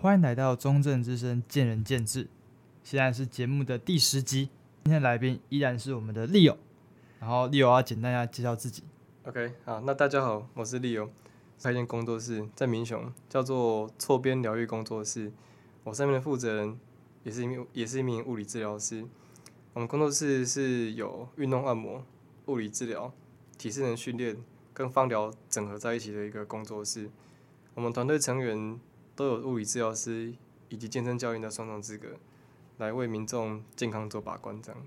欢迎来到中正之声见仁见智。现在是节目的第十集，今天来宾依然是我们的 Leo，然后 Leo 要简单要介绍自己。OK，好，那大家好，我是 Leo，开一间工作室在民雄，叫做错边疗愈工作室。我上面的负责人也是一名也是一名物理治疗师。我们工作室是有运动按摩、物理治疗、体适能训练跟芳疗整合在一起的一个工作室。我们团队成员都有物理治疗师以及健身教练的双重资格，来为民众健康做把关。这样，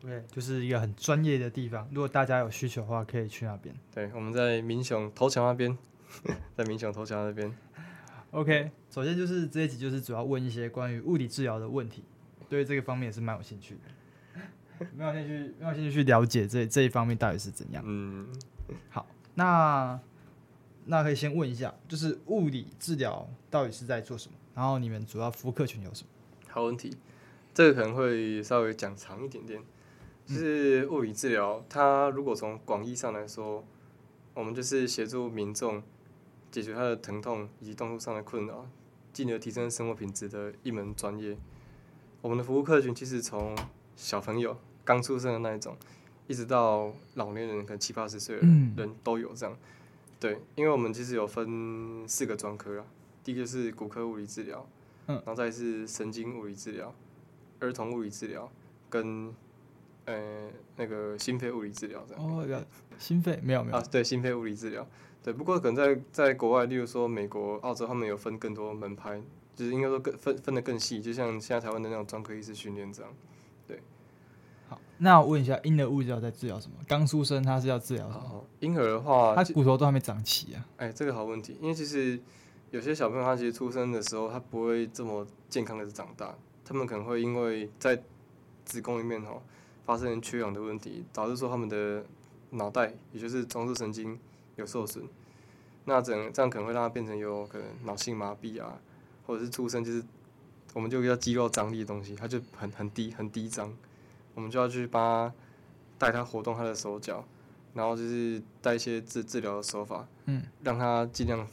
对，就是一个很专业的地方。如果大家有需求的话，可以去那边。对，我们在民雄头桥那边，在民雄头桥那边。OK，首先就是这一集就是主要问一些关于物理治疗的问题，对这个方面也是蛮有兴趣的，没有兴趣，没有兴趣去了解这这一方面到底是怎样。嗯，好，那那可以先问一下，就是物理治疗到底是在做什么？然后你们主要服务客群有什么？好问题，这个可能会稍微讲长一点点。就是物理治疗，它如果从广义上来说，我们就是协助民众。解决他的疼痛以及动作上的困扰，进而提升生活品质的一门专业。我们的服务客群其实从小朋友刚出生的那一种，一直到老年人，可能七八十岁的人都有这样。对，因为我们其实有分四个专科啊，第一个是骨科物理治疗，然后再是神经物理治疗、儿童物理治疗跟呃那个心肺物理治疗这样。哦，心肺没有没有啊，对，心肺物理治疗。对，不过可能在在国外，例如说美国、澳洲，他们有分更多门派，就是应该说更分分得更细，就像现在台湾的那种专科医师训练这样。那我问一下，婴儿物理治疗在治疗什么？刚出生他是要治疗什么？婴儿的话，他骨头都还没长齐啊。哎，这个好问题，因为其实有些小朋友他其实出生的时候他不会这么健康的长大，他们可能会因为在子宫里面哈发生缺氧的问题，导致说他们的脑袋，也就是中枢神经。有受损，那整这样可能会让他变成有可能脑性麻痹啊，或者是出生就是我们就叫肌肉张力的东西，他就很很低很低张，我们就要去帮他带他活动他的手脚，然后就是带一些治治疗的手法，嗯，让他尽量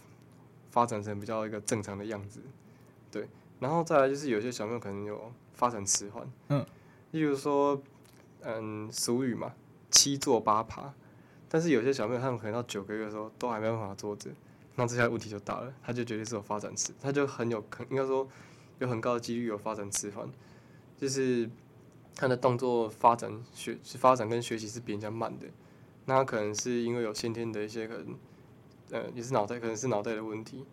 发展成比较一个正常的样子，对，然后再来就是有些小朋友可能有发展迟缓，嗯，例如说，嗯，俗语嘛，七坐八爬。但是有些小朋友他们可能到九个月的时候都还没办法坐着，那这下问题就大了，他就绝对是有发展迟，他就很有可应该说有很高的几率有发展迟缓，就是他的动作发展学是发展跟学习是比人家慢的，那他可能是因为有先天的一些可能，呃也是脑袋可能是脑袋的问题，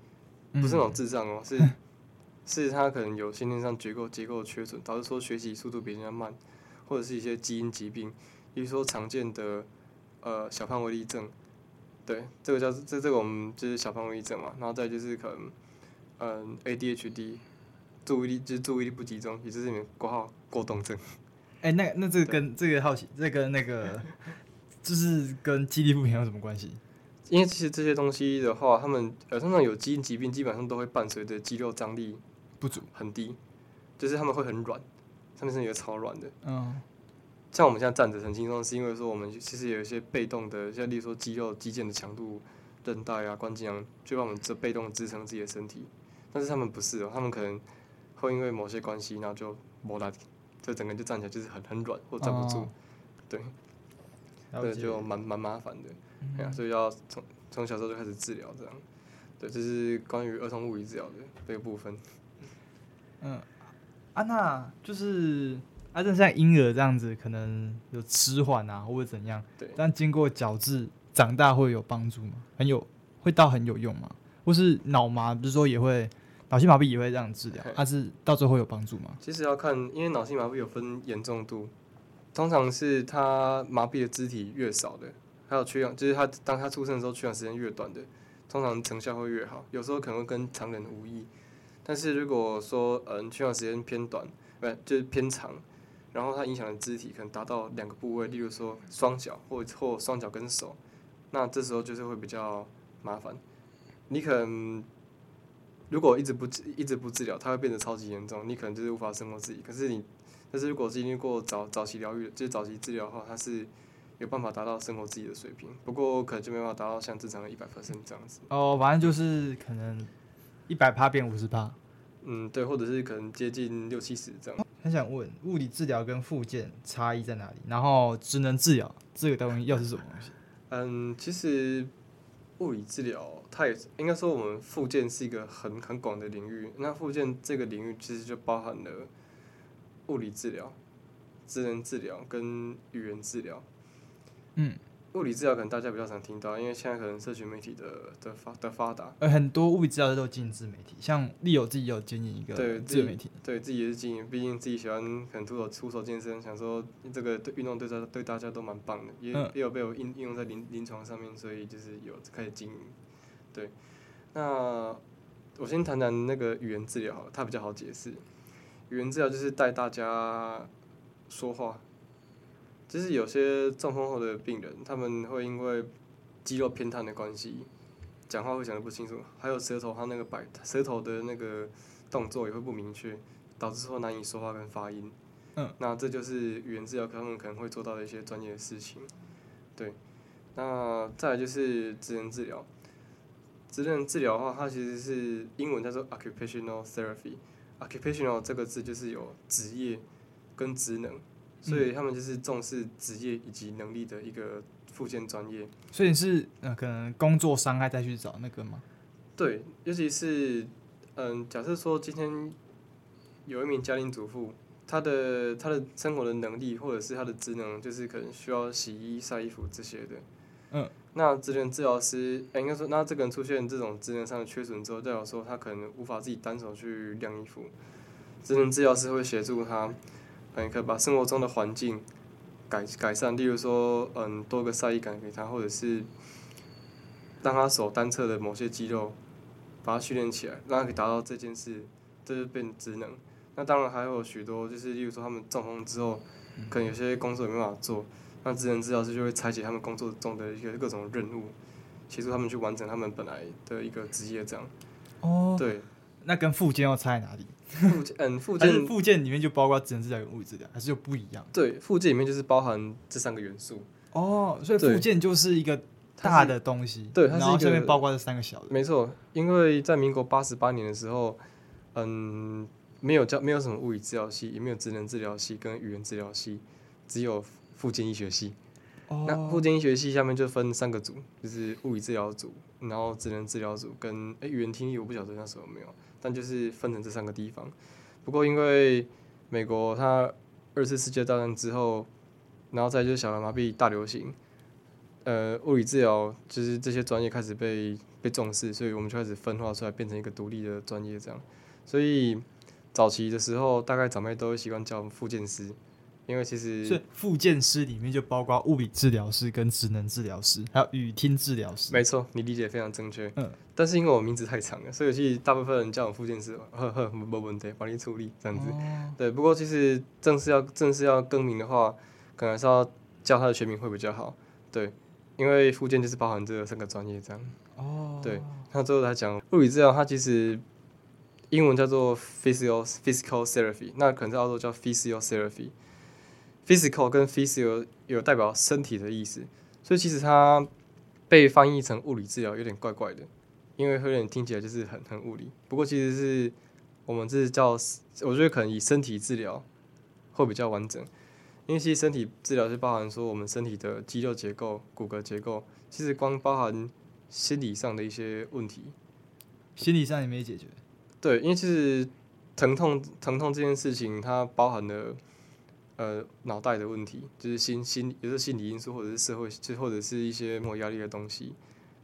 不是那种智障哦，是 是他可能有先天上结构结构缺损，导致说学习速度比人家慢，或者是一些基因疾病，比如说常见的。呃，小胖威力症，对，这个叫这这个我们就是小胖威力症嘛，然后再就是可能，嗯，ADHD，注意力就是注意力不集中，也就是你们挂号过动症。哎、欸，那那这个跟这个好奇，这个那个，就是跟记忆力不平衡有什么关系？因为其实这些东西的话，他们呃通常有基因疾病，基本上都会伴随着肌肉张力不足很低，就是他们会很软，他们身体会超软的。嗯。像我们现在站着很轻松，是因为说我们其实有一些被动的，像例如说肌肉、肌腱的强度、韧带啊、关节啊，就让我们这被动支撑自己的身体。但是他们不是哦，他们可能会因为某些关系，然后就没力，就整个人就站起来就是很很软或站不住。哦、对，对，就蛮蛮麻烦的。哎呀、嗯，所以要从从小时候就开始治疗这样。对，这是关于儿童物理治疗的这个部分。嗯，啊，娜就是。啊，就像婴儿这样子，可能有迟缓啊，或者怎样？对。但经过矫治，长大会有帮助吗？很有，会到很有用吗？或是脑麻，不是说也会，脑性麻痹也会这样治疗？它嘿是到最后有帮助吗？其实要看，因为脑性麻痹有分严重度，通常是他麻痹的肢体越少的，还有缺氧，就是他当他出生的时候缺氧时间越短的，通常成效会越好。有时候可能会跟常人无异，但是如果说嗯缺氧时间偏短，不就是偏长。然后它影响的肢体可能达到两个部位，例如说双脚或或双脚跟手，那这时候就是会比较麻烦。你可能如果一直不治一直不治疗，它会变得超级严重，你可能就是无法生活自己。可是你，但是如果经历过早早期疗愈，就是早期治疗的话，它是有办法达到生活自己的水平。不过可能就没办法达到像正常的一百 percent 这样子。哦，反正就是可能一百趴变五十趴。嗯，对，或者是可能接近六七十这样。很想问，物理治疗跟复健差异在哪里？然后职能治疗这个东西又是什么东西？嗯，其实物理治疗它也是应该说我们复健是一个很很广的领域。那复健这个领域其实就包含了物理治疗、职能治疗跟语言治疗。嗯。物理治疗可能大家比较常听到，因为现在可能社群媒体的的发的发达，呃，很多物理治疗都经营自媒体，像利友自己有经营一个自媒体，对自己也是经营，毕竟自己喜欢可能出手出手健身，想说这个对运动对大对大家都蛮棒的，也也有被我应应用在临临床上面，所以就是有开始经营。对，那我先谈谈那个语言治疗，它比较好解释。语言治疗就是带大家说话。就是有些中风后的病人，他们会因为肌肉偏瘫的关系，讲话会讲的不清楚，还有舌头他那个摆舌头的那个动作也会不明确，导致说难以说话跟发音。嗯，那这就是语言治疗他们可能会做到的一些专业的事情。对，那再来就是职能治疗。职能治疗的话，它其实是英文叫做 occupational therapy。occupational 这个字就是有职业跟职能。所以他们就是重视职业以及能力的一个复健专业。所以是呃，可能工作伤害再去找那个吗？对，尤其是嗯，假设说今天有一名家庭主妇，她的她的生活的能力或者是她的职能，就是可能需要洗衣、晒衣服这些的。嗯。那职能治疗师，哎、欸，应该说，那这个人出现这种职能上的缺损之后，代表说他可能无法自己单手去晾衣服。职能治疗师会协助他。嗯可以把生活中的环境改改善，例如说，嗯，多个晒衣杆给他，或者是让他手单侧的某些肌肉把它训练起来，让他可以达到这件事，这就变职能。那当然还有许多，就是例如说他们中风之后，可能有些工作也没办法做，那职能治疗师就会拆解他们工作中的一些各种任务，协助他们去完成他们本来的一个职业，这样。哦。对。那跟附件要拆在哪里？附件，嗯，附件附件里面就包括职能治疗跟物理治疗，还是就不一样？对，附件里面就是包含这三个元素。哦，所以附件就是一个大的东西。对，它是一个，然后这边包括这三个小的。没错，因为在民国八十八年的时候，嗯，没有教，没有什么物理治疗系，也没有职能治疗系跟语言治疗系，只有复健医学系。哦。那复健医学系下面就分三个组，就是物理治疗组，然后职能治疗组跟诶语言听力，我不晓得那时候有没有。但就是分成这三个地方，不过因为美国它二次世界大战之后，然后再就是小儿麻痹大流行，呃，物理治疗就是这些专业开始被被重视，所以我们就开始分化出来，变成一个独立的专业这样。所以早期的时候，大概长辈都会习惯叫我们复健师。因为其实，所以复健师里面就包括物理治疗师、跟职能治疗师，还有语听治疗师。没错，你理解非常正确。嗯。但是因为我名字太长了，所以其实大部分人叫我复健师，呵呵，没问题，帮你处理这样子。哦。对，不过其实正式要正式要更名的话，可能是要叫他的全名会比较好。对，因为复健就是包含这三个专业这样。哦。对，那最后来讲物理治疗，它其实英文叫做 physio physical therapy，那可能在澳洲叫 physiotherapy。Physical 跟 physio 有代表身体的意思，所以其实它被翻译成物理治疗有点怪怪的，因为会有点听起来就是很很物理。不过其实是我们这是叫，我觉得可能以身体治疗会比较完整，因为其实身体治疗是包含说我们身体的肌肉结构、骨骼结构，其实光包含心理上的一些问题，心理上也没解决。对，因为其实疼痛疼痛这件事情，它包含了。呃，脑袋的问题就是心心，也是心理因素，或者是社会，就或者是一些没有压力的东西。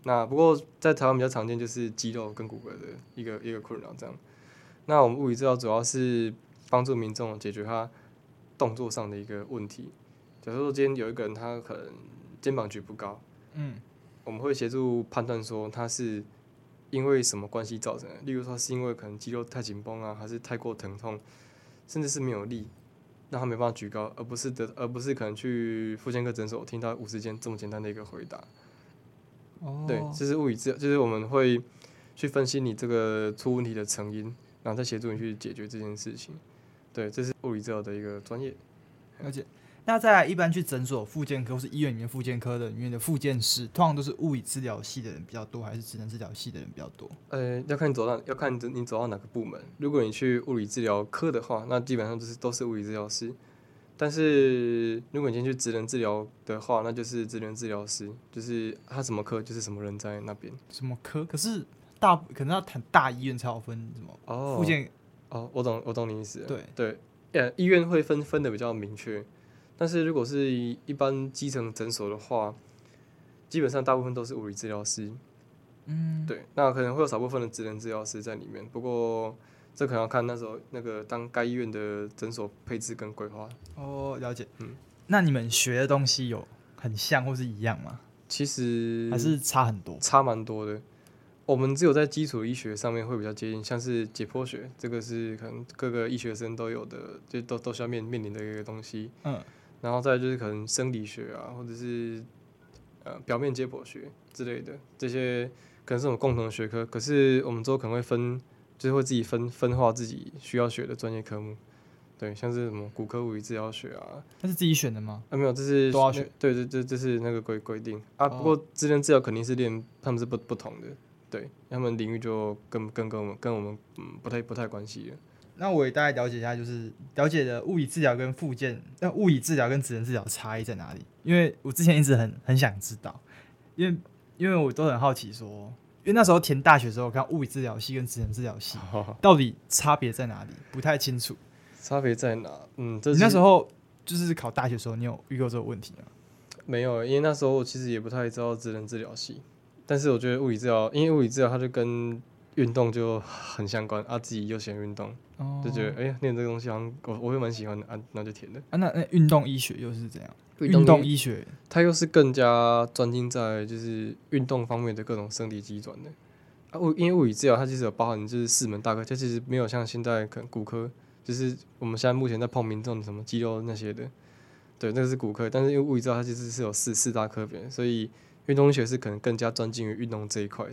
那不过在台湾比较常见就是肌肉跟骨骼的一个一个困扰这样。那我们物理治疗主要是帮助民众解决他动作上的一个问题。假如说今天有一个人他可能肩膀举不高，嗯，我们会协助判断说他是因为什么关系造成的。例如说是因为可能肌肉太紧绷啊，还是太过疼痛，甚至是没有力。让他没办法举高，而不是得，而不是可能去妇产科诊所听到五十件这么简单的一个回答。哦，对，这是物理治疗，就是我们会去分析你这个出问题的成因，然后再协助你去解决这件事情。对，这是物理治疗的一个专业。而且，那在一般去诊所复健科或是医院里面复健科的里面的复健师，通常都是物理治疗系的人比较多，还是职能治疗系的人比较多？呃，要看你走到，要看你走到哪个部门。如果你去物理治疗科的话，那基本上就是都是物理治疗师。但是如果你先去职能治疗的话，那就是职能治疗师，就是他什么科就是什么人在那边。什么科？可是大可能要谈大医院才有分什么哦，复健哦，我懂我懂你意思。对对，呃，医院会分分的比较明确。但是如果是一般基层诊所的话，基本上大部分都是物理治疗师。嗯，对，那可能会有少部分的职能治疗师在里面。不过这可能要看那时候那个当该医院的诊所配置跟规划。哦，了解。嗯，那你们学的东西有很像或是一样吗？其实还是差很多，差蛮多的。我们只有在基础医学上面会比较接近，像是解剖学，这个是可能各个医学生都有的，就都都需要面面临的一个东西。嗯。然后再就是可能生理学啊，或者是呃表面解剖学之类的这些，可能是我们共同的学科。可是我们之后可能会分，就是会自己分分化自己需要学的专业科目。对，像是什么骨科物理治疗学啊，那是自己选的吗？啊，没有，这是都要学。对对对，这是那个规规定啊。不过职能治疗肯定是练，他们是不不同的，对，他们领域就跟跟跟我们跟我们嗯不太不太关系了。那我也大概了解一下，就是了解的物理治疗跟复健，那物理治疗跟职能治疗差异在哪里？因为我之前一直很很想知道，因为因为我都很好奇说，因为那时候填大学的时候，我看物理治疗系跟职能治疗系到底差别在哪里，不太清楚。差别在哪？嗯，这你那时候就是考大学的时候，你有遇过这个问题吗？没有，因为那时候我其实也不太知道职能治疗系，但是我觉得物理治疗，因为物理治疗它就跟运动就很相关啊，自己又喜欢运动。就觉得哎呀，练这个东西好像我我会蛮喜欢的啊，那就填的啊。那那运动医学又是怎样？运动医学它又是更加专精在就是运动方面的各种生理机转的啊。物因为物理治疗它其实有包含就是四门大科，它其实没有像现在可能骨科，就是我们现在目前在碰民众什么肌肉那些的，对，那个是骨科。但是因为物理治疗它其实是有四四大科别，所以运动医学是可能更加专精于运动这一块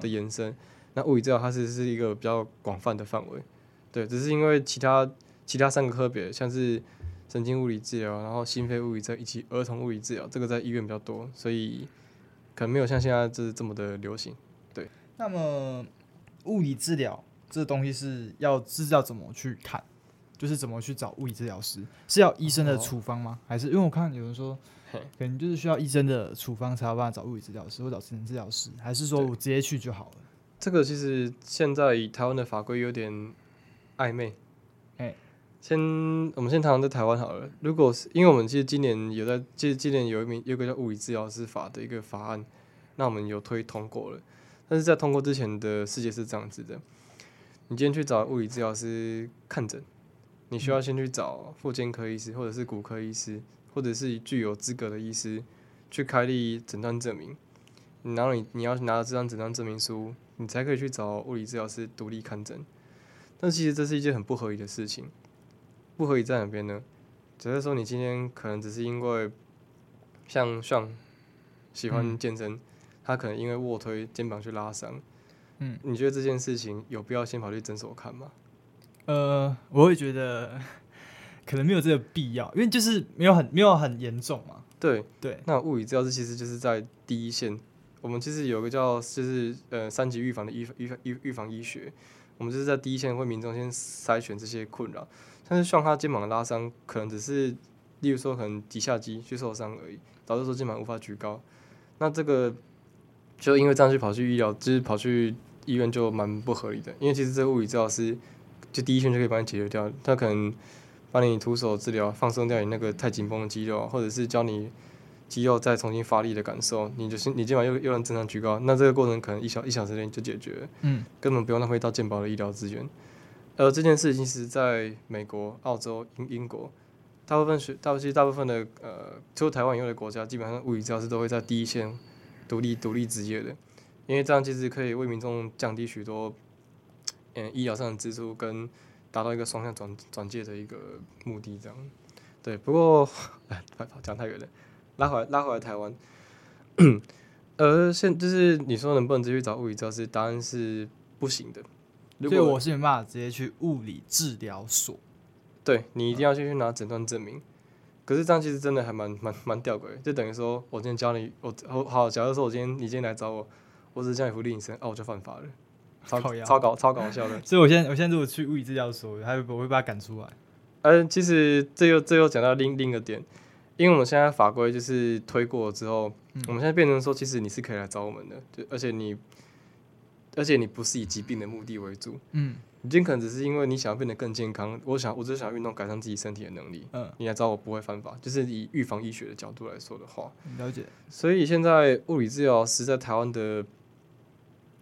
的延伸。嗯、那物理治疗它是是一个比较广泛的范围。对，只是因为其他其他三个科别，像是神经物理治疗，然后心肺物理治疗以及儿童物理治疗，这个在医院比较多，所以可能没有像现在这这么的流行。对，那么物理治疗这东西是要是要怎么去看？就是怎么去找物理治疗师？是要医生的处方吗？还是因为我看有人说，可能就是需要医生的处方才有办法找物理治疗师或找职能治疗师，还是说我直接去就好了？这个其实现在以台湾的法规有点。暧昧，哎，先我们先谈谈在台湾好了。如果是因为我们其实今年有在，其实今年有一名有一个叫物理治疗师法的一个法案，那我们有推通过了。但是在通过之前的世界是这样子的：你今天去找物理治疗师看诊，你需要先去找复健科医师，或者是骨科医师，或者是具有资格的医师去开立诊断证明。然后你你要拿到这张诊断证明书，你才可以去找物理治疗师独立看诊。但其实这是一件很不合理的事情，不合理在哪边呢？只是说你今天可能只是因为像像喜欢健身，嗯、他可能因为卧推肩膀去拉伤，嗯，你觉得这件事情有必要先跑去诊所看吗？呃，我会觉得 可能没有这个必要，因为就是没有很没有很严重嘛。对对，对那物理治疗师其实就是在第一线，我们其实有个叫就是呃三级预防的预预防预预防医学。我们就是在第一线为民众先筛选这些困扰，但是像他肩膀的拉伤，可能只是，例如说可能底下肌去受伤而已，导致说肩膀无法举高。那这个就因为这样去跑去医疗，就是跑去医院就蛮不合理的。因为其实这个物理治疗师就第一线就可以帮你解决掉，他可能帮你徒手治疗，放松掉你那个太紧绷的肌肉，或者是教你。肌肉再重新发力的感受，你就是你今晚又又能正常举高，那这个过程可能一小一小时内就解决，嗯，根本不用浪费到健保的医疗资源。而这件事情是在美国、澳洲、英英国，大部分学，大部分大部分的呃，除了台湾以外的国家，基本上物理治疗师都会在第一线独立独立职业的，因为这样其实可以为民众降低许多嗯医疗上的支出，跟达到一个双向转转介的一个目的。这样，对。不过哎，讲太远了。拉回来，拉回来台湾。而现就是你说能不能直接去找物理治疗师？答案是不行的。所以我是没办法直接去物理治疗所。对，你一定要先去拿诊断证明。可是这样其实真的还蛮蛮蛮吊诡，就等于说我今天教你，我好，好，假如说我今天你今天来找我，我只是叫你伏地挺身，哦，我就犯法了，超超搞超搞笑的。所以我现在我现在如果去物理治疗所，还会我会把他赶出来。嗯，其实这又这又讲到另另一个点，因为我们现在法规就是推过之后，嗯、我们现在变成说，其实你是可以来找我们的，就而且你，而且你不是以疾病的目的为主，嗯，你可能只是因为你想要变得更健康，我想我只是想运动改善自己身体的能力，嗯，你来找我不会犯法，就是以预防医学的角度来说的话，了解。所以现在物理治疗师在台湾的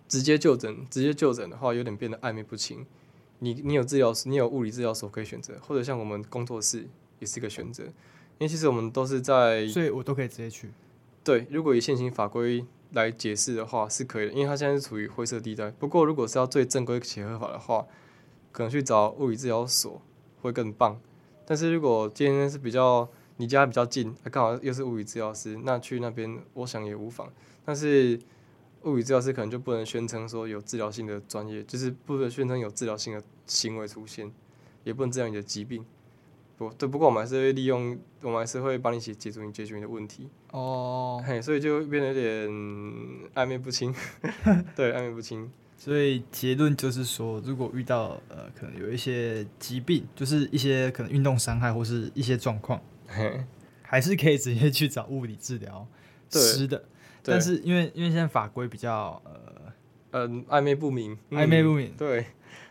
直接就诊，直接就诊的话，有点变得暧昧不清。你你有治疗师，你有物理治疗所可以选择，或者像我们工作室也是一个选择，因为其实我们都是在，所以我都可以直接去。对，如果以现行法规来解释的话是可以的，因为它现在是处于灰色地带。不过如果是要最正规且合法的话，可能去找物理治疗所会更棒。但是如果今天是比较你家比较近，刚好又是物理治疗师，那去那边我想也无妨。但是物理治疗师可能就不能宣称说有治疗性的专业，就是不能宣称有治疗性的行为出现，也不能治疗你的疾病。不对，不过我们还是会利用，我们还是会帮你解解决你解决你的问题。哦，嘿，所以就变得有点暧昧不清。对，暧昧不清。所以结论就是说，如果遇到呃可能有一些疾病，就是一些可能运动伤害或是一些状况，嘿 还是可以直接去找物理治疗师的。但是因为因为现在法规比较呃嗯暧昧不明，暧昧不明，嗯、对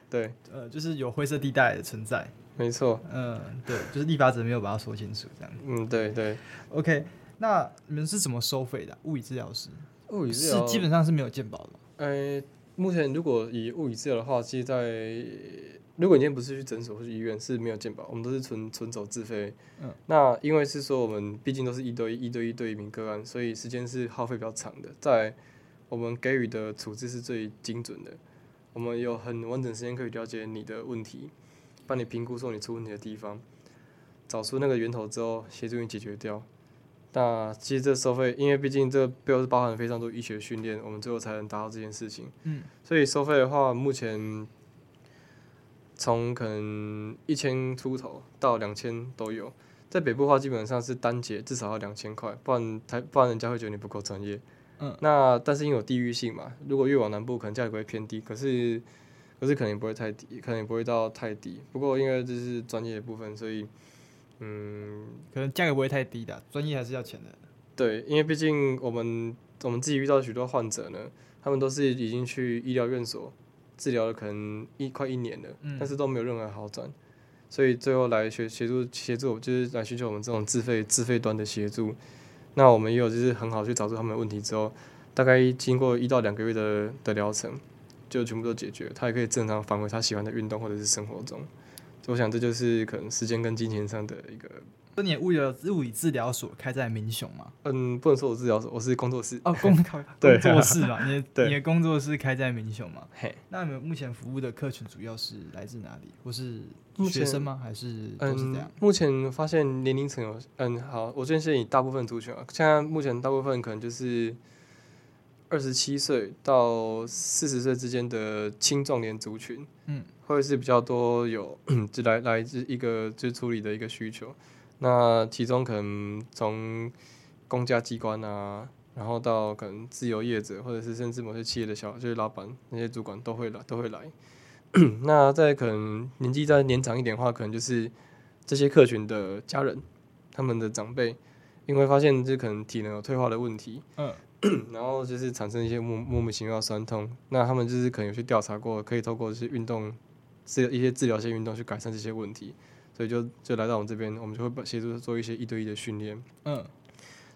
对呃就是有灰色地带的存在，没错，嗯对，就是立法者没有把它说清楚这样，嗯对对，OK，那你们是怎么收费的？物理治疗师，物理治疗是基本上是没有健保的，呃目前如果以物理治疗的话，其实在。如果你今天不是去诊所或去医院，是没有健保，我们都是纯纯走自费。嗯，那因为是说我们毕竟都是一对一、一对一对一名个案，所以时间是耗费比较长的。在我们给予的处置是最精准的，我们有很完整时间可以了解你的问题，帮你评估说你出问题的地方，找出那个源头之后，协助你解决掉。那其实这收费，因为毕竟这背后是包含非常多医学训练，我们最后才能达到这件事情。嗯，所以收费的话，目前。从可能一千出头到两千都有，在北部的话基本上是单节至少要两千块，不然台不然人家会觉得你不够专业。嗯，那但是因为有地域性嘛，如果越往南部可能价格会偏低，可是可是可能也不会太低，可能也不会到太低。不过因为这是专业的部分，所以嗯，可能价格不会太低的，专业还是要钱的。对，因为毕竟我们我们自己遇到许多患者呢，他们都是已经去医疗院所。治疗了可能一快一年了，嗯、但是都没有任何好转，所以最后来协协助协助，就是来寻求我们这种自费自费端的协助。那我们也有就是很好去找出他们的问题之后，大概经过一到两个月的的疗程，就全部都解决，他也可以正常返回他喜欢的运动或者是生活中。我想这就是可能时间跟金钱上的一个。那你物理物理治疗所开在民雄吗？嗯，不能说我治疗所，我是工作室。哦，工 工作室嘛，你的 你的工作室开在民雄嘛？嘿，那你们目前服务的客群主要是来自哪里？或是学生吗？还是都是这样？目前发现年龄层有，嗯，好，我先先以大部分族群啊，现在目前大部分可能就是二十七岁到四十岁之间的青壮年族群，嗯，或者是比较多有 就来来自一个就处理的一个需求。那其中可能从公家机关啊，然后到可能自由业者，或者是甚至某些企业的小就是老板那些主管都会来都会来。那在可能年纪再年长一点的话，可能就是这些客群的家人，他们的长辈，因为发现这可能体能有退化的问题，嗯，然后就是产生一些莫莫名其妙的酸痛，那他们就是可能有去调查过，可以透过一些运动，治一些治疗性运动去改善这些问题。所以就就来到我们这边，我们就会协助做一些一对一的训练。嗯，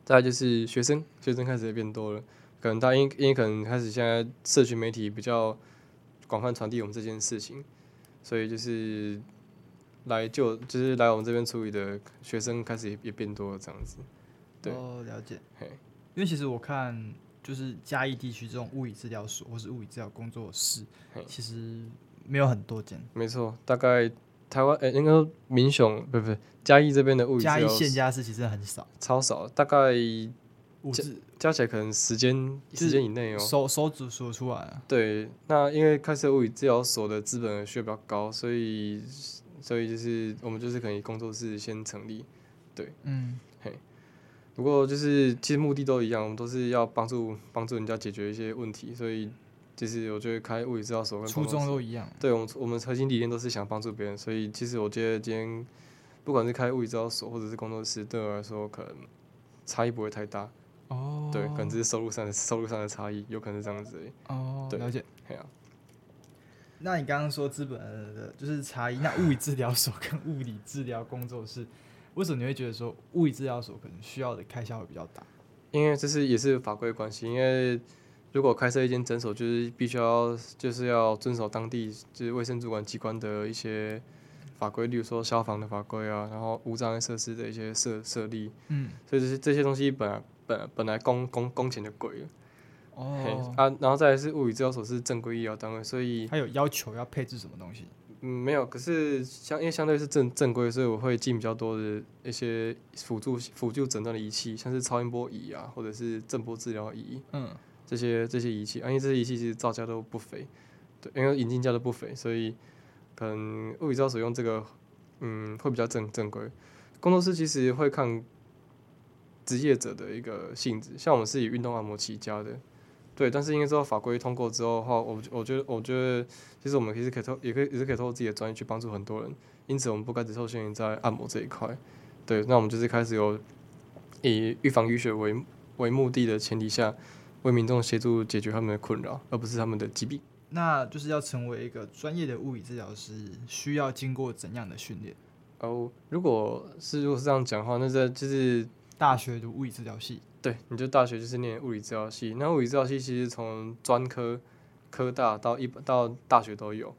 再来就是学生，学生开始也变多了，可能大家因因为可能开始现在社群媒体比较广泛传递我们这件事情，所以就是来就就是来我们这边处理的学生开始也也变多了这样子。对，哦，了解。嘿，因为其实我看就是嘉义地区这种物理治疗所或是物理治疗工作室，其实没有很多间。没错，大概。台湾诶、欸，应该说民雄不不嘉义这边的物理治疗，嘉义县家是其实很少，超少，大概加加起来可能时间时间以内哦，手手指数出来啊。对，那因为开设物理治疗所的资本需要比较高，所以所以就是我们就是可以工作室先成立，对，嗯，嘿。不过就是其实目的都一样，我们都是要帮助帮助人家解决一些问题，所以其实我觉得开物理治疗所跟初衷都一样。对，我们我们核心理念都是想帮助别人，所以其实我觉得今天不管是开物理治疗所或者是工作室，对我来说可能差异不会太大。哦，对，可能只是收入上的收入上的差异，有可能是这样子。哦，对，了解。对啊。那你刚刚说资本的就是差异，那物理治疗所跟物理治疗工作室。为什么你会觉得说物理治疗所可能需要的开销会比较大？因为这是也是法规关系。因为如果开设一间诊所，就是必须要就是要遵守当地就是卫生主管机关的一些法规，例如说消防的法规啊，然后无障碍设施的一些设设立。嗯。所以这些这些东西本来本本来工工工钱就贵了。哦。啊，然后再来是物理治疗所是正规医疗单位，所以它有要求要配置什么东西？嗯，没有，可是相因为相对是正正规，所以我会进比较多的一些辅助辅助诊断的仪器，像是超音波仪啊，或者是震波治疗仪，嗯，这些这些仪器，啊，因为这些仪器其实造价都不菲，对，因为引进价都不菲，所以可能物理治疗所用这个，嗯，会比较正正规。工作室其实会看职业者的一个性质，像我们是以运动按摩起家的。对，但是因为之后法规通过之后的话，我我觉得我觉得其实我们其实可以透，也可以也是可以透过自己的专业去帮助很多人，因此我们不该只受限于在按摩这一块。对，那我们就是开始有以预防淤血为为目的的前提下，为民众协助解决他们的困扰，而不是他们的疾病。那就是要成为一个专业的物理治疗师，需要经过怎样的训练？哦，如果是如果是这样讲的话，那这就是大学读物理治疗系。对，你就大学就是念物理治疗系，那物理治疗系其实从专科、科大到一到大学都有。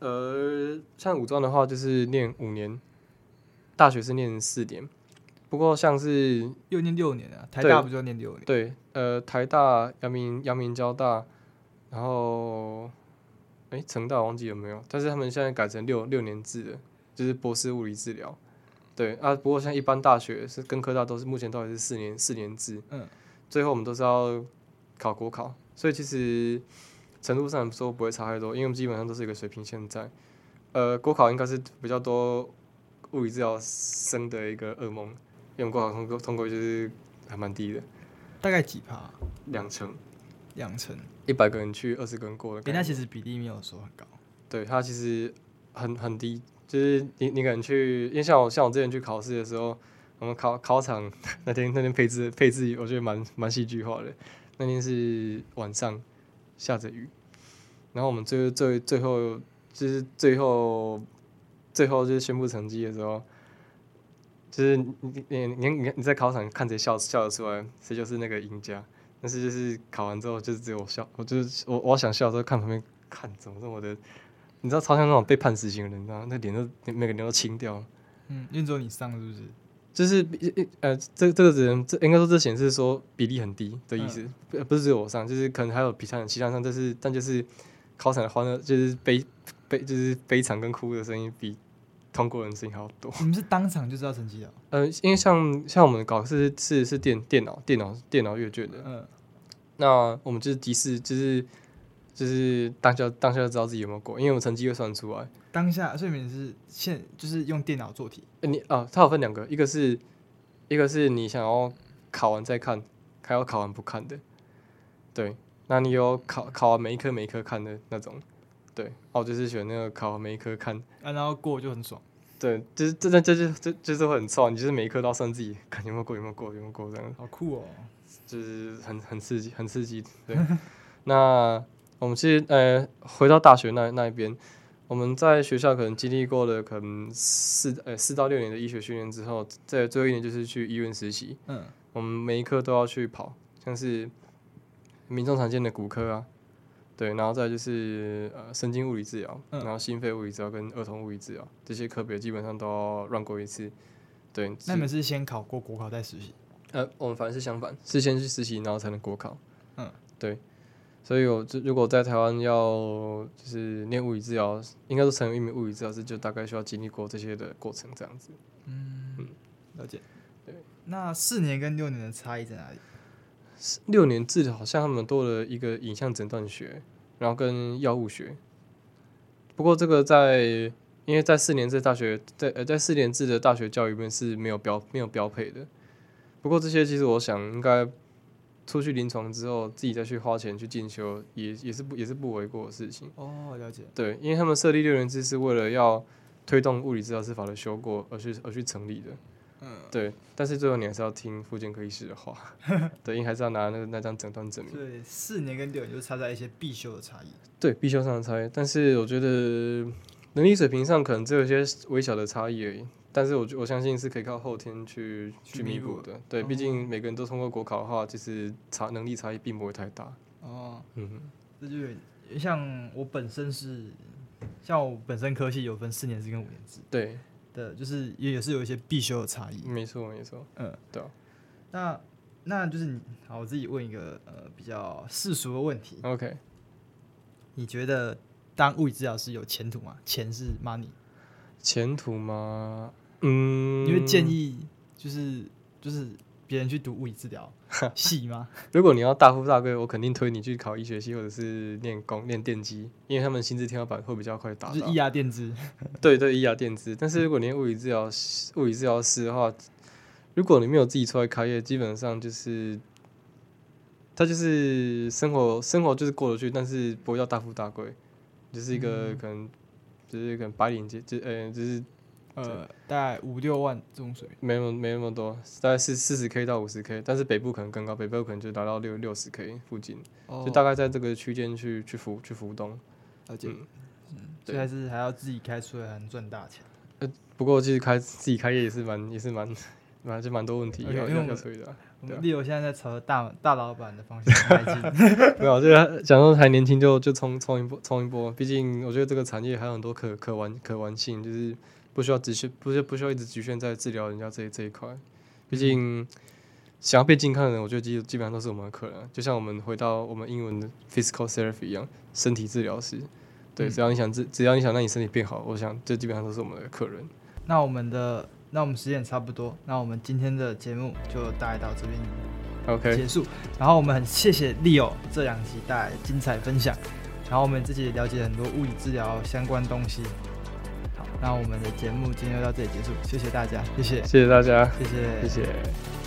呃，像五专的话就是念五年，大学是念四年。不过像是又念六年啊，台大不就要念六年？对，呃，台大、阳明、阳明交大，然后，哎，成大我忘记有没有？但是他们现在改成六六年制的，就是博士物理治疗。对啊，不过像一般大学是跟科大都是目前都还是四年四年制，嗯，最后我们都是要考国考，所以其实程度上说不会差太多，因为我们基本上都是一个水平线在，呃，国考应该是比较多物理治疗生的一个噩梦，因为我们国考通过通过就是还蛮低的，大概几趴？两成，两成，一百个人去二十个人过了，人家其实比例没有说很高，对，它其实很很低。就是你，你可能去，因为像我，像我之前去考试的时候，我们考考场 那天，那天配置配置，我觉得蛮蛮戏剧化的。那天是晚上下着雨，然后我们最最最后就是最后最后就是宣布成绩的时候，就是你你你你在考场看谁笑笑得出来，谁就是那个赢家。但是就是考完之后，就是只有我笑，我就是我我想笑的时候看旁边看怎么这么的。你知道，超像那种被判死刑的人，你知道，那脸都每个脸都青掉。嗯，因为只有你上是不是？就是呃，这这个只能这应该说这显示说比例很低的意思，不、嗯、不是只有我上，就是可能还有其他人其他上，但是但就是考场的欢乐就是悲悲就是悲惨跟哭的声音比通过人声音还要多。你们是当场就知道成绩了？呃，因为像像我们搞是是是电电脑电脑电脑阅卷的，嗯，那我们就是即时就是。就是当下当下就知道自己有没有过，因为我成绩会算出来。当下睡眠是现就是用电脑做题。欸、你啊，它有分两个，一个是一个是你想要考完再看，还要考完不看的。对，那你有考考完每一科每一科看的那种。对，哦，就是选那个考完每一科看，啊，然后过就很爽。对，就是这这这就这就是会很爽，你就是每一科都要算自己看有没有过有没有过有没有过这样。好酷哦，就是很很刺激很刺激。对，那。我们其实呃，回到大学那那一边，我们在学校可能经历过了可能四呃四到六年的医学训练之后，在最后一年就是去医院实习。嗯，我们每一科都要去跑，像是民众常见的骨科啊，对，然后再就是呃神经物理治疗，然后心肺物理治疗跟儿童物理治疗这些科别基本上都要 run 过一次。对，那你们是先考过国考再实习？呃，我们反而是相反，是先去实习，然后才能国考。嗯，对。所以，我就如果在台湾要就是念物理治疗，应该说成为一名物理治疗师，就大概需要经历过这些的过程，这样子。嗯，嗯，了解。对，那四年跟六年的差异在哪里？六年制好像他们多了一个影像诊断学，然后跟药物学。不过这个在因为在四年制大学，在呃在四年制的大学教育里面是没有标没有标配的。不过这些其实我想应该出去临床之后，自己再去花钱去进修，也也是不也是不为过的事情。哦，了解。对，因为他们设立六年制是为了要推动物理治疗师法的修过而去而去成立的。嗯，对。但是最后你还是要听复健科医师的话，对，因为还是要拿那个那张诊断证明。对，四年跟六年就差在一些必修的差异。对，必修上的差异，但是我觉得。能力水平上可能只有一些微小的差异而已，但是我我相信是可以靠后天去去弥补的。对，毕竟每个人都通过国考的话，其实差能力差异并不会太大。哦，嗯，这就像我本身是，像我本身科系有分四年制跟五年制。对，的，就是也也是有一些必修的差异。没错，没错。嗯，对。那那就是你，好，我自己问一个呃比较世俗的问题。OK，你觉得？当物理治疗师有前途吗？钱是 money，前途吗？嗯，你会建议就是就是别人去读物理治疗系吗？如果你要大富大贵，我肯定推你去考医学系或者是练工练电机，因为他们薪资天花板会比较快达到。就是医牙电资，对对，医牙电资。但是如果你物理治疗物理治疗师的话，如果你没有自己出来开业，基本上就是他就是生活生活就是过得去，但是不会要大富大贵。就是一个可能，就是可能白领阶，就呃，就是呃，大概五六万这种水平，没那么没那么多，大概是四十 K 到五十 K，但是北部可能更高，北部可能就达到六六十 K 附近，就大概在这个区间去去浮去浮动。了解，嗯，所以还是还要自己开出来才能赚大钱。呃，不过其实开自己开业也是蛮也是蛮 蛮就蛮多问题要要要处理的。我们 Leo 现在在朝着大大老板的方向迈进。没有，就讲说还年轻就就冲冲一波冲一波。毕竟我觉得这个产业还有很多可可玩可玩性，就是不需要只需不需不需要一直局限在治疗人家这一这一块。毕竟想要变健康的人，我觉得基基本上都是我们的客人。就像我们回到我们英文的 physical therapy 一样，身体治疗师。对，只要你想治只要你想让你身体变好，我想这基本上都是我们的客人。那我们的。那我们时间差不多，那我们今天的节目就大概到这边，OK 结束。然后我们很谢谢 Leo 这两集带来精彩分享，然后我们自己也了解很多物理治疗相关东西。好，那我们的节目今天就到这里结束，谢谢大家，谢谢，谢谢大家，谢谢，谢谢。